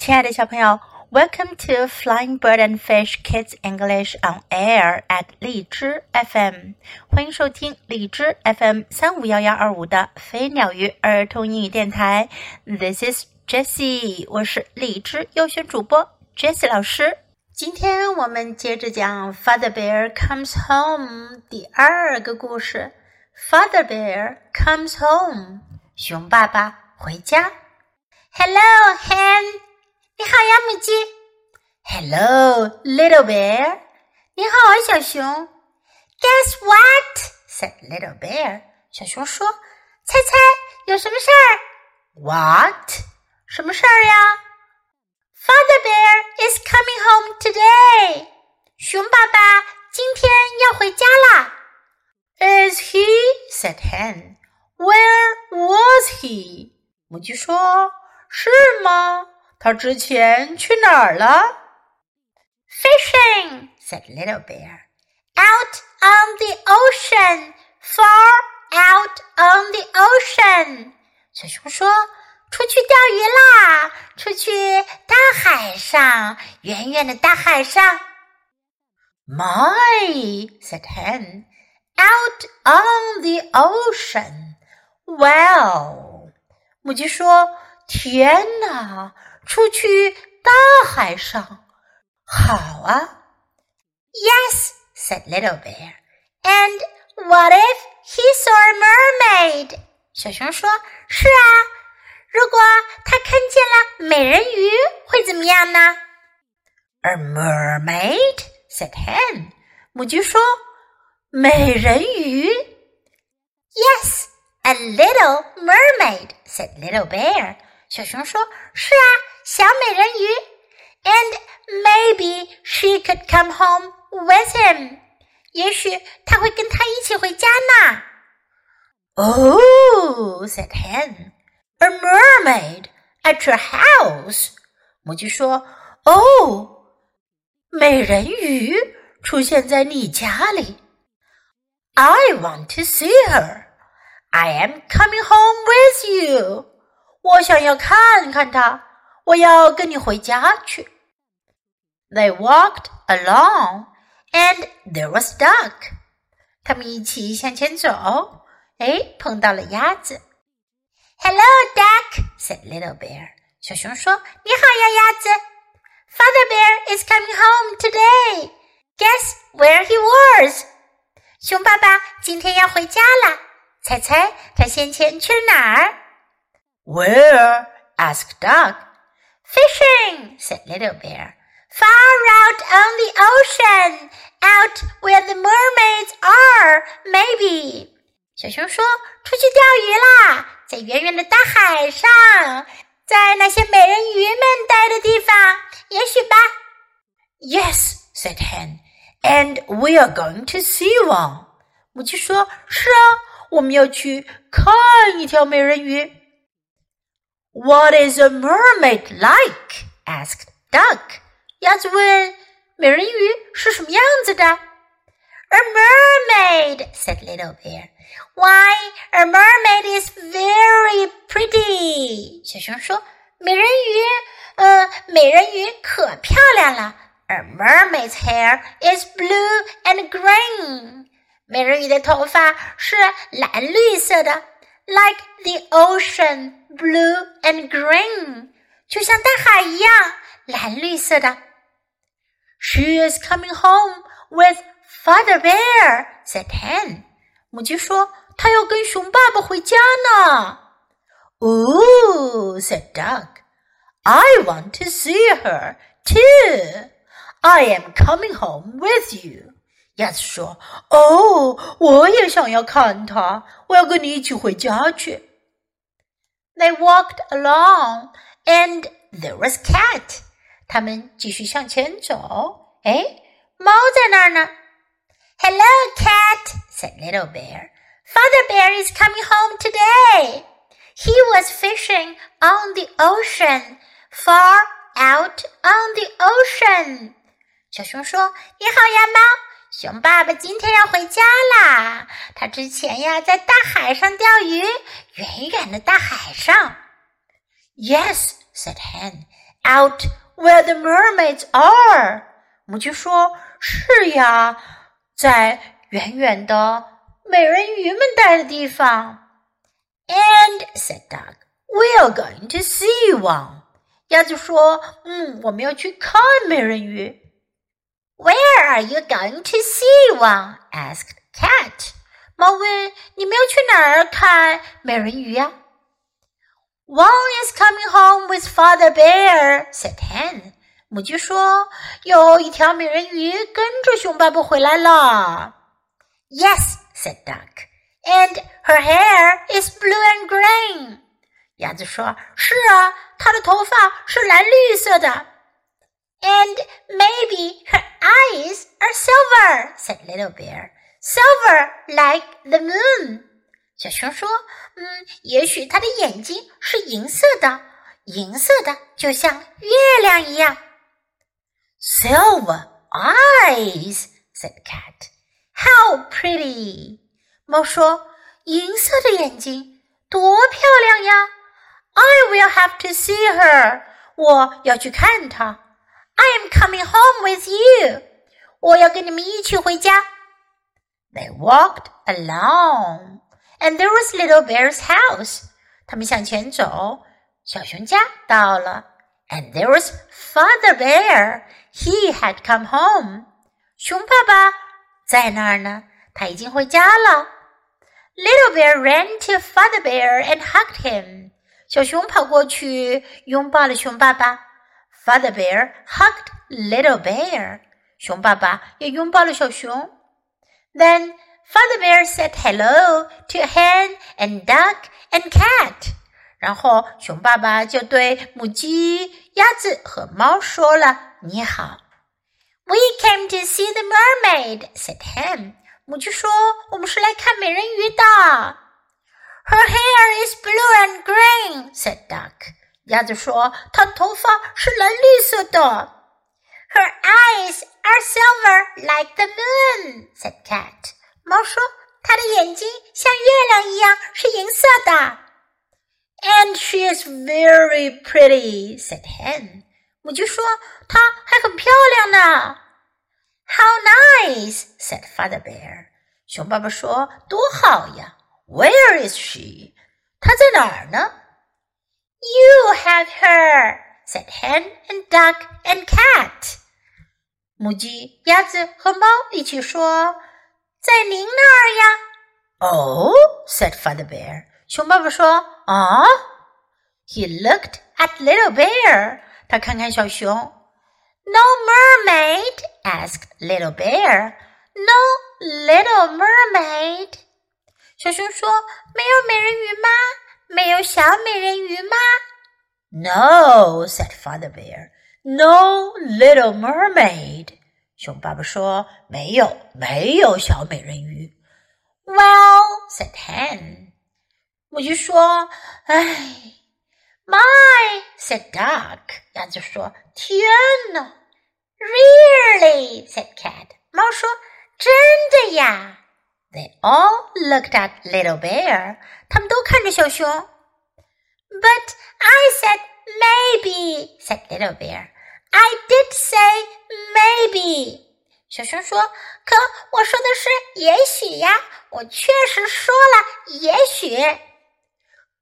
亲爱的小朋友，Welcome to Flying Bird and Fish Kids English on Air at 荔枝 FM，欢迎收听荔枝 FM 三五幺幺二五的飞鸟鱼儿童英语电台。This is Jessie，我是荔枝优选主播 Jessie 老师。今天我们接着讲《Father Bear Comes Home》第二个故事。Father Bear comes home，熊爸爸回家。Hello, Hen。你好呀，母鸡。Hello, little bear。你好啊，小熊。Guess what? said little bear。小熊说：“猜猜有什么事儿？”What？什么事儿呀？Father bear is coming home today。熊爸爸今天要回家啦。Is he? said hen. Where was he? 母鸡说：“是吗？”他之前去哪儿了？Fishing, said Little Bear. Out on the ocean, far out on the ocean. 小熊说：“出去钓鱼啦，出去大海上，远远的大海上。” My, said Hen. Out on the ocean. Well，母鸡说：“天哪！” 出去大海上，好啊。Yes, said Little Bear. And what if he saw a mermaid? 小熊说：“是啊，如果他看见了美人鱼，会怎么样呢？”A mermaid, said Hen. 母鸡说：“美人鱼。”Yes, a little mermaid, said Little Bear. 小熊说：“是啊，小美人鱼。” And maybe she could come home with him. 也许他会跟他一起回家呢。Oh, said Hen. A mermaid at your house. 母鸡说：“哦，美人鱼出现在你家里。I want to see her. I am coming home with you.” 我想要看看他，我要跟你回家去。They walked along, and there was duck. 他们一起向前走，哎，碰到了鸭子。Hello, duck, said Little Bear. 小熊说：“你好呀，鸭子。”Father Bear is coming home today. Guess where he was? 熊爸爸今天要回家了，猜猜他先前去了哪儿 ？Where? asked Duck. Fishing, said Little Bear. Far out on the ocean, out where the mermaids are, maybe. 小熊说：“出去钓鱼啦，在远远的大海上，在那些美人鱼们待的地方，也许吧。” Yes, said Hen, and we are going to see one. 母鸡说：“是啊，我们要去看一条美人鱼。” What is a mermaid like? asked Duck. 鸭子问：“美人鱼是什么样子的？” A mermaid, said Little Bear. Why, a mermaid is very pretty. 小熊说：“美人鱼，呃，美人鱼可漂亮了。A mermaid's hair is blue and green. 美人鱼的头发是蓝绿色的，like the ocean blue and green，就像大海一样蓝绿色的。She is coming home with Father Bear," said Hen. 母鸡说：“她要跟熊爸爸回家呢。” Ooh, said Duck. I want to see her too. I am coming home with you. 鸭子说：“哦，我也想要看她，我要跟你一起回家去。” They walked along, and there was cat. 他们继续向前走。哎，猫在那儿呢。Hello, cat, said Little Bear. Father Bear is coming home today. He was fishing on the ocean, far out on the ocean. 小熊说：“你好呀，猫。 熊爸爸今天要回家啦。他之前呀，在大海上钓鱼，远远的大海上。” Yes, said Hen. Out where the mermaids are. 母鸡说：“是呀，在远远的美人鱼们待的地方。” And said Duck, "We're going to see one." 鸭子说：“嗯，我们要去看美人鱼。” Where are you going to see one? asked Cat. 猫问：“你们要去哪儿看美人鱼呀？” One is coming home with Father Bear," said Hen. 母鸡说：“有一条美人鱼跟着熊爸爸回来了。” Yes, said Duck. And her hair is blue and green. 鸭子说：“是啊，她的头发是蓝绿色的。” And maybe her eyes are silver," said Little Bear. "Silver like the moon." 小熊说：“嗯，也许它的眼睛是银色的，银色的就像月亮一样。” Silver eyes," said Cat. "How pretty!" 猫说：“银色的眼睛多漂亮呀！I will have to see her. 我要去看她。 I am coming home with you. 我要跟你们一起回家。” They walked along and there was Little Bear's house. 他们向前走，小熊家到了。And there was Father Bear. He had come home. 熊爸爸在那儿呢，他已经回家了。Little Bear ran to Father Bear and hugged him. 小熊跑过去拥抱了熊爸爸。 Father Bear hugged Little Bear. 熊爸爸也拥抱了小熊。Then Father Bear said hello to hen and duck and cat. 然后熊爸爸就对母鸡、鸭子和猫说了你好。We came to see the mermaid," said hen. 母鸡说：“我们是来看美人鱼的。” Her hair is blue and green," said duck. 鸭子说：“她的头发是蓝绿色的。” Her eyes are silver like the moon," said cat. 猫说：“它的眼睛像月亮一样是银色的。” And she is very pretty," said hen. 母鸡说：“她还很漂亮呢。” How nice," said Father Bear. 熊爸爸说：“多好呀！”Where is she? 她在哪儿呢 ？You have her," said hen and duck and cat. 母鸡、鸭子和猫一起说。在您那儿呀。Oh, said Father Bear. 熊爸爸说：“啊。” He looked at Little Bear. 他看看小熊。No mermaid? asked Little Bear. No little mermaid. 小熊说：“没有美人鱼吗？ 没有小美人鱼吗？”No, said Father Bear. No little mermaid. 熊爸爸说：“没有，没有小美人鱼。” Well, said Hen. 母鸡说：“哎，My, said Duck. 鸭子说：“天哪！”Really, said Cat. 猫说：“真的呀。” They all looked at Little Bear. 他们都看着小熊。But I said maybe, said Little Bear. I did say maybe。小熊说：“可我说的是也许呀，我确实说了也许。”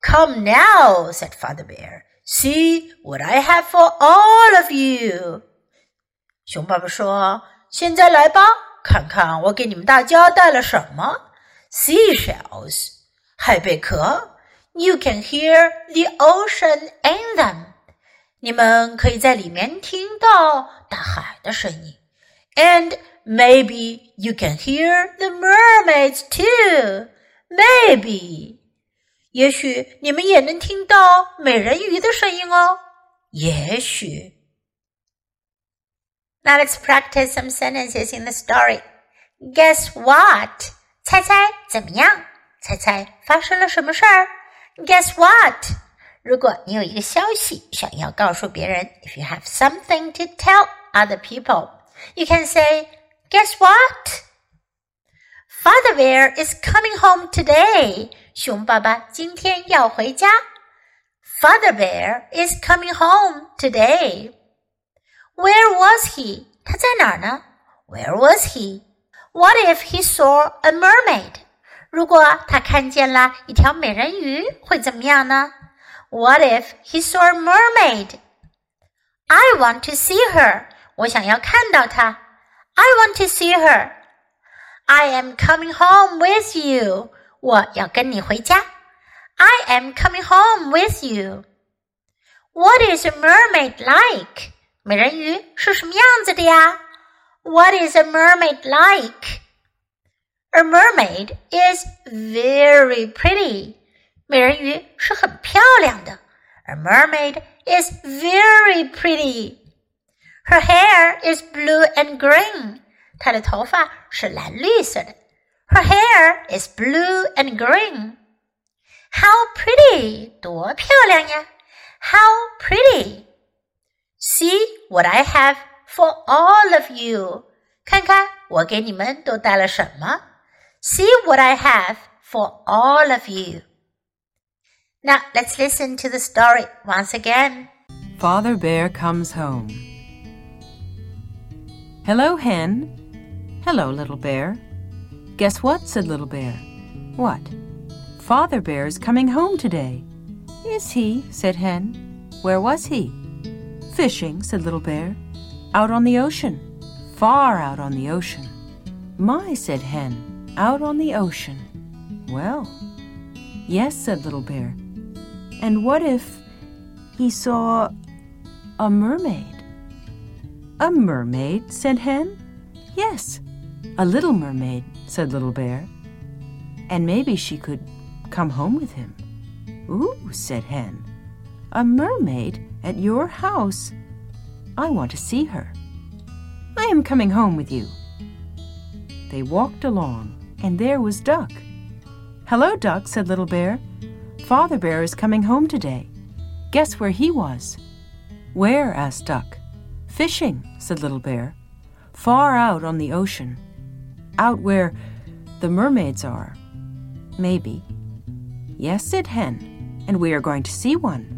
Come now, said Father Bear. See what I have for all of you. 熊爸爸说：“现在来吧， 看看我给你们大家带了什么。Seashells，海贝壳。You can hear the ocean in them. 你们可以在里面听到大海的声音，and maybe you can hear the mermaids too. Maybe，也许你们也能听到美人鱼的声音哦。也许。 Now let's practice some sentences in the story. Guess what？猜猜怎么样？猜猜发生了什么事儿？Guess what？如果你有一个消息想要告诉别人，if you have something to tell other people, you can say, "Guess what? Father Bear is coming home today." 熊爸爸今天要回家。 Father Bear is coming home today. Where was he? 他在哪儿呢？Where was he? What if he saw a mermaid? 如果他看见了一条美人鱼，会怎么样呢？What if he saw a mermaid? I want to see her. 我想要看到她。I want to see her. I am coming home with you. 我要跟你回家。I am coming home with you. What is a mermaid like? 美人鱼是什么样子的呀？What is a mermaid like? A mermaid is very pretty. 美人鱼是很漂亮的。A mermaid is very pretty. Her hair is blue and green. 她的头发是蓝绿色的。Her hair is blue and green. How pretty! 多漂亮呀！How pretty! See what I have for all of you. 看看我给你们都带了什么。See what I have for all of you. Now let's listen to the story once again. Father Bear comes home. Hello, hen. Hello, little bear. Guess what? said Little Bear. What? Father Bear is coming home today. Is he? said Hen. Where was he? Fishing, said Little Bear. Out on the ocean. Far out on the ocean. My, said Hen. Out on the ocean. Well, yes, said Little Bear. And what if he saw a mermaid? A mermaid, said Hen. Yes, a little mermaid, said Little Bear. And maybe she could come home with him. Ooh, said Hen. A mermaid at your house? I want to see her. I am coming home with you. They walked along, and there was Duck. Hello, Duck, said Little Bear. Father Bear is coming home today. Guess where he was? Where? asked Duck. Fishing, said Little Bear. Far out on the ocean. Out where the mermaids are. Maybe. Yes, said Hen, and we are going to see one.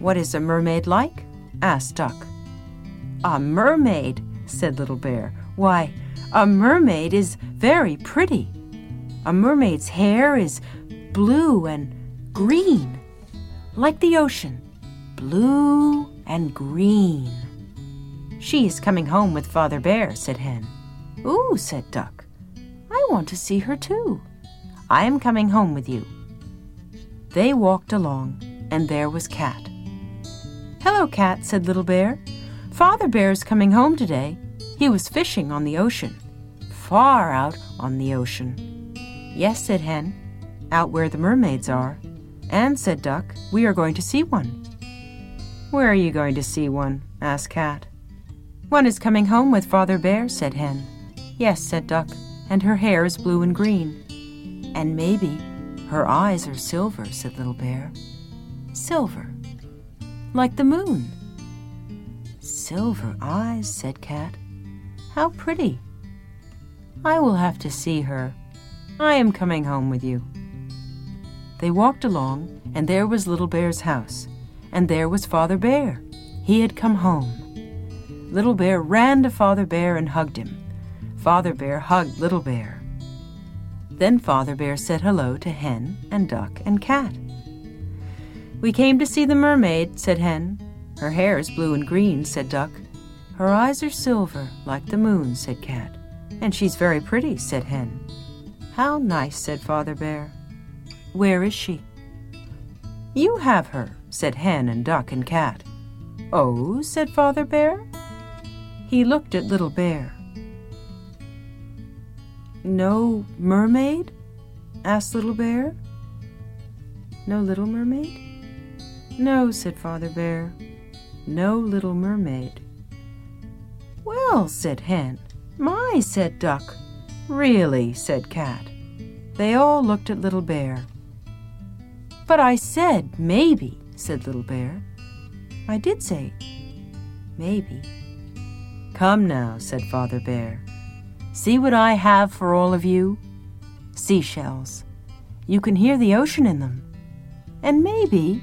What is a mermaid like? asked Duck. A mermaid, said Little Bear. Why, a mermaid is very pretty. A mermaid's hair is blue and green, like the ocean, blue and green. She is coming home with Father Bear, said Hen. Ooh, said Duck. I want to see her too. I am coming home with you. They walked along, and there was Cat. Hello, Cat, said Little Bear. Father Bear's coming home today. He was fishing on the ocean, far out on the ocean. Yes, said Hen, out where the mermaids are. And, said Duck, we are going to see one. Where are you going to see one? asked Cat. One is coming home with Father Bear, said Hen. Yes, said Duck, and her hair is blue and green. And maybe her eyes are silver, said Little Bear. Silver, like the moon. Silver eyes, said Cat. How pretty. I will have to see her. I am coming home with you. They walked along, and there was Little Bear's house, and there was Father Bear. He had come home. Little Bear ran to Father Bear and hugged him. Father Bear hugged Little Bear. Then Father Bear said hello to Hen and Duck and Cat. We came to see the mermaid, said Hen. Her hair is blue and green, said Duck. Her eyes are silver, like the moon, said Cat. And she's very pretty, said Hen. How nice, said Father Bear. Where is she? You have her, said Hen and Duck and Cat. Oh, said Father Bear. He looked at Little Bear. No mermaid? asked Little Bear. No little mermaid? No, said Father Bear. No little mermaid. Well, said Hen. My, said Duck. Really, said Cat. They all looked at Little Bear. But I said maybe, said Little Bear. I did say maybe. Come now, said Father Bear. See what I have for all of you? Seashells. You can hear the ocean in them. And maybe